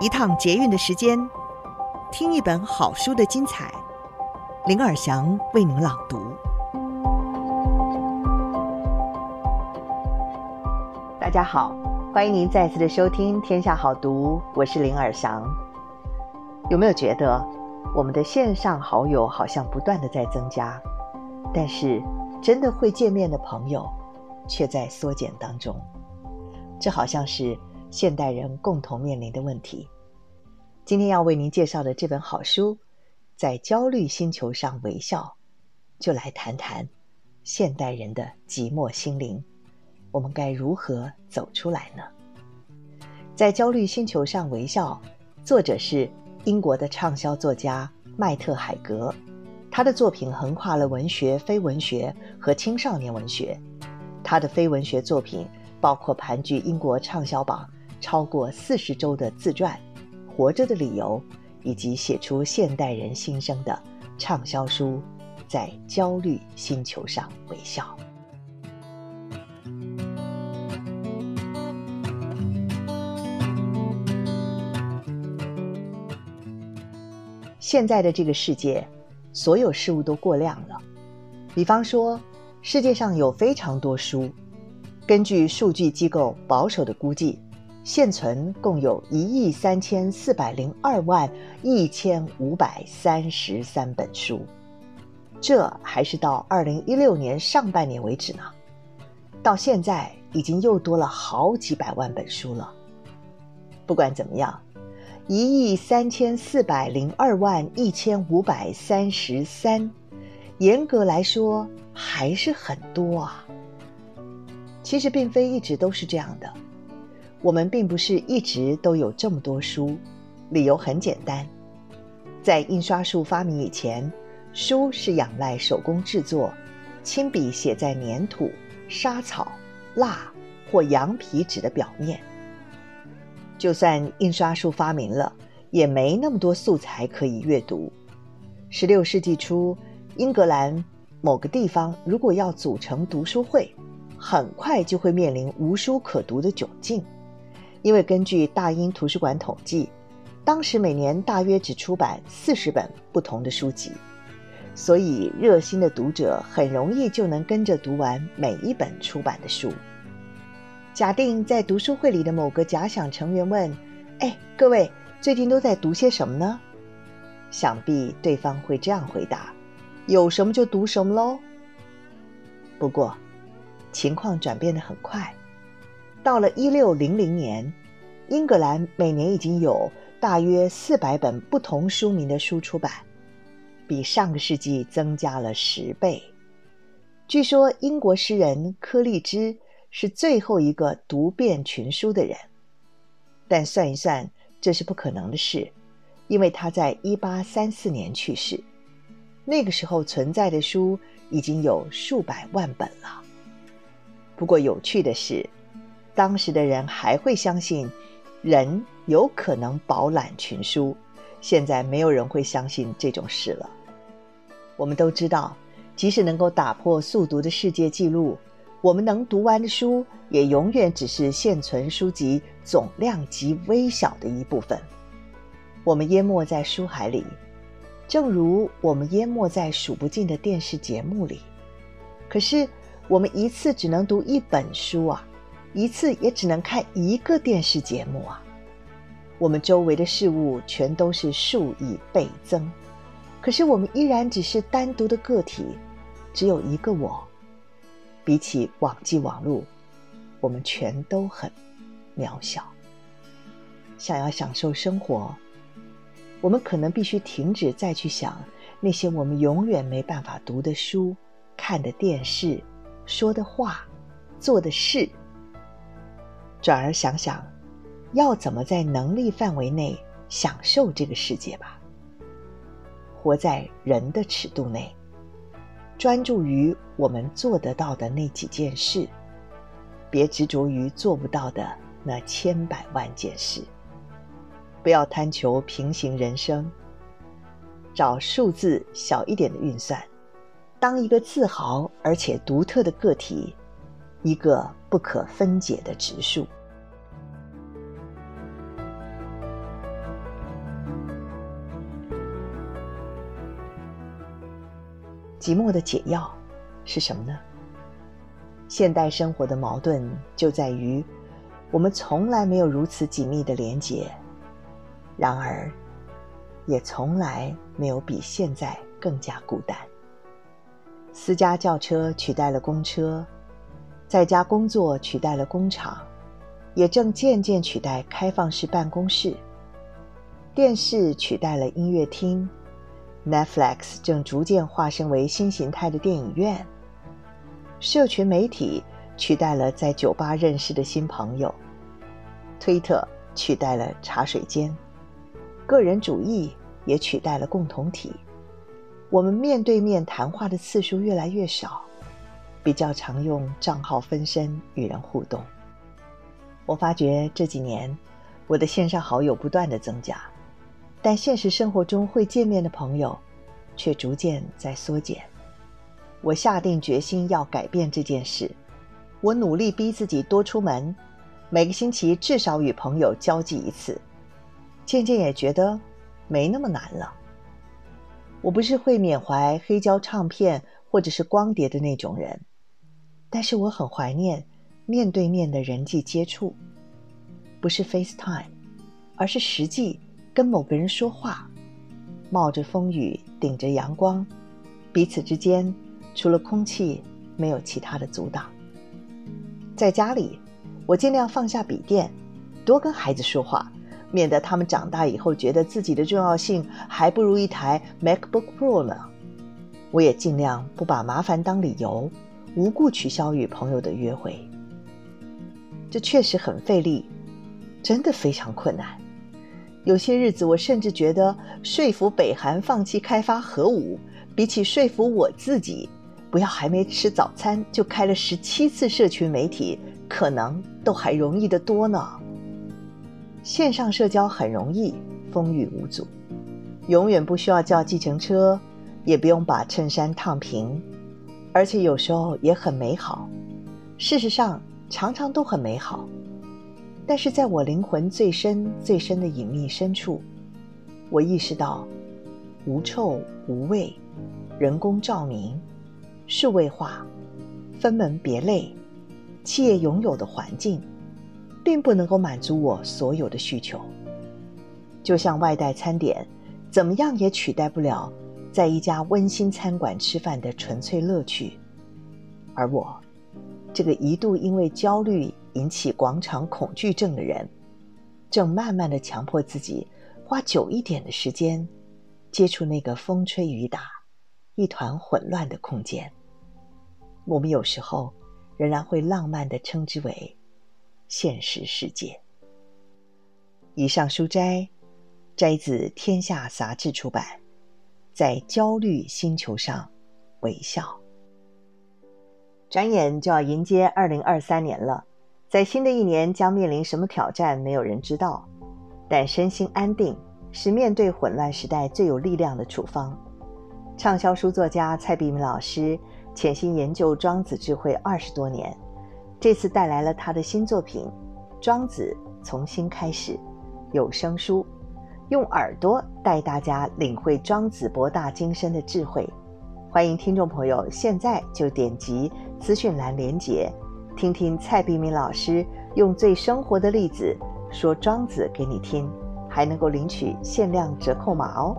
一趟捷运的时间，听一本好书的精彩。林尔祥为您朗读。大家好，欢迎您再次的收听《天下好读》，我是林尔祥。有没有觉得我们的线上好友好像不断的在增加，但是真的会见面的朋友却在缩减当中？这好像是。现代人共同面临的问题。今天要为您介绍的这本好书，在焦虑星球上微笑，就来谈谈现代人的寂寞心灵，我们该如何走出来呢？在焦虑星球上微笑，作者是英国的畅销作家麦特海格，他的作品横跨了文学、非文学和青少年文学。他的非文学作品包括盘踞英国畅销榜。超过四十周的自传《活着的理由》，以及写出现代人心声的畅销书《在焦虑星球上微笑》。现在的这个世界，所有事物都过量了。比方说，世界上有非常多书，根据数据机构保守的估计。现存共有一亿三千四百零二万一千五百三十三本书，这还是到二零一六年上半年为止呢。到现在已经又多了好几百万本书了。不管怎么样，一亿三千四百零二万一千五百三十三，严格来说还是很多啊。其实并非一直都是这样的。我们并不是一直都有这么多书，理由很简单，在印刷术发明以前，书是仰赖手工制作，亲笔写在粘土、沙草、蜡或羊皮纸的表面。就算印刷术发明了，也没那么多素材可以阅读。十六世纪初，英格兰某个地方如果要组成读书会，很快就会面临无书可读的窘境。因为根据大英图书馆统计，当时每年大约只出版四十本不同的书籍，所以热心的读者很容易就能跟着读完每一本出版的书。假定在读书会里的某个假想成员问：“哎，各位最近都在读些什么呢？”想必对方会这样回答：“有什么就读什么喽。”不过，情况转变得很快。到了一六零零年，英格兰每年已经有大约四百本不同书名的书出版，比上个世纪增加了十倍。据说英国诗人柯立芝是最后一个读遍群书的人，但算一算，这是不可能的事，因为他在一八三四年去世，那个时候存在的书已经有数百万本了。不过有趣的是，当时的人还会相信人有可能饱览群书，现在没有人会相信这种事了。我们都知道，即使能够打破速读的世界纪录，我们能读完的书也永远只是现存书籍总量极微小的一部分。我们淹没在书海里，正如我们淹没在数不尽的电视节目里。可是，我们一次只能读一本书啊。一次也只能看一个电视节目啊！我们周围的事物全都是数以倍增，可是我们依然只是单独的个体，只有一个我。比起网际网路，我们全都很渺小。想要享受生活，我们可能必须停止再去想那些我们永远没办法读的书、看的电视、说的话、做的事。转而想想，要怎么在能力范围内享受这个世界吧。活在人的尺度内，专注于我们做得到的那几件事，别执着于做不到的那千百万件事。不要贪求平行人生，找数字小一点的运算，当一个自豪而且独特的个体。一个不可分解的植树。寂寞的解药是什么呢？现代生活的矛盾就在于，我们从来没有如此紧密的连结，然而，也从来没有比现在更加孤单。私家轿车取代了公车，在家工作取代了工厂，也正渐渐取代开放式办公室。电视取代了音乐厅，Netflix 正逐渐化身为新形态的电影院。社群媒体取代了在酒吧认识的新朋友，推特取代了茶水间，个人主义也取代了共同体。我们面对面谈话的次数越来越少，比较常用账号分身与人互动。我发觉这几年我的线上好友不断的增加，但现实生活中会见面的朋友却逐渐在缩减。我下定决心要改变这件事。我努力逼自己多出门，每个星期至少与朋友交际一次。渐渐也觉得没那么难了。我不是会缅怀黑胶唱片或者是光碟的那种人，但是我很怀念面对面的人际接触，不是 FaceTime，而是实际跟某个人说话，冒着风雨，顶着阳光，彼此之间除了空气，没有其他的阻挡。在家里，我尽量放下笔电，多跟孩子说话，免得他们长大以后觉得自己的重要性还不如一台 MacBook Pro 呢。我也尽量不把麻烦当理由，无故取消与朋友的约会。这确实很费力，真的非常困难。有些日子，我甚至觉得说服北韩放弃开发核武，比起说服我自己。不要还没吃早餐就开了十七次社群媒体，可能都还容易得多呢。线上社交很容易，风雨无阻，永远不需要叫计程车，也不用把衬衫烫平，而且有时候也很美好。事实上，常常都很美好。但是在我灵魂最深最深的隐秘深处，我意识到，无臭无味，人工照明。数位化、分门别类、企业拥有的环境，并不能够满足我所有的需求。就像外带餐点，怎么样也取代不了在一家温馨餐馆吃饭的纯粹乐趣。而我，这个一度因为焦虑引起广场恐惧症的人，正慢慢的强迫自己花久一点的时间，接触那个风吹雨打、一团混乱的空间。我们有时候仍然会浪漫的称之为现实世界。以上书摘摘自《天下杂志》出版，在焦虑星球上微笑。转眼就要迎接二零二三年了，在新的一年将面临什么挑战，没有人知道。但身心安定是面对混乱时代最有力量的处方。畅销书作家蔡璧名老师。潜心研究庄子智慧二十多年，这次带来了他的新作品《庄子从心开始》有声书，用耳朵带大家领会庄子博大精深的智慧。欢迎听众朋友现在就点击资讯栏连接，听听蔡碧明老师用最生活的例子说庄子给你听，还能够领取限量折扣码哦。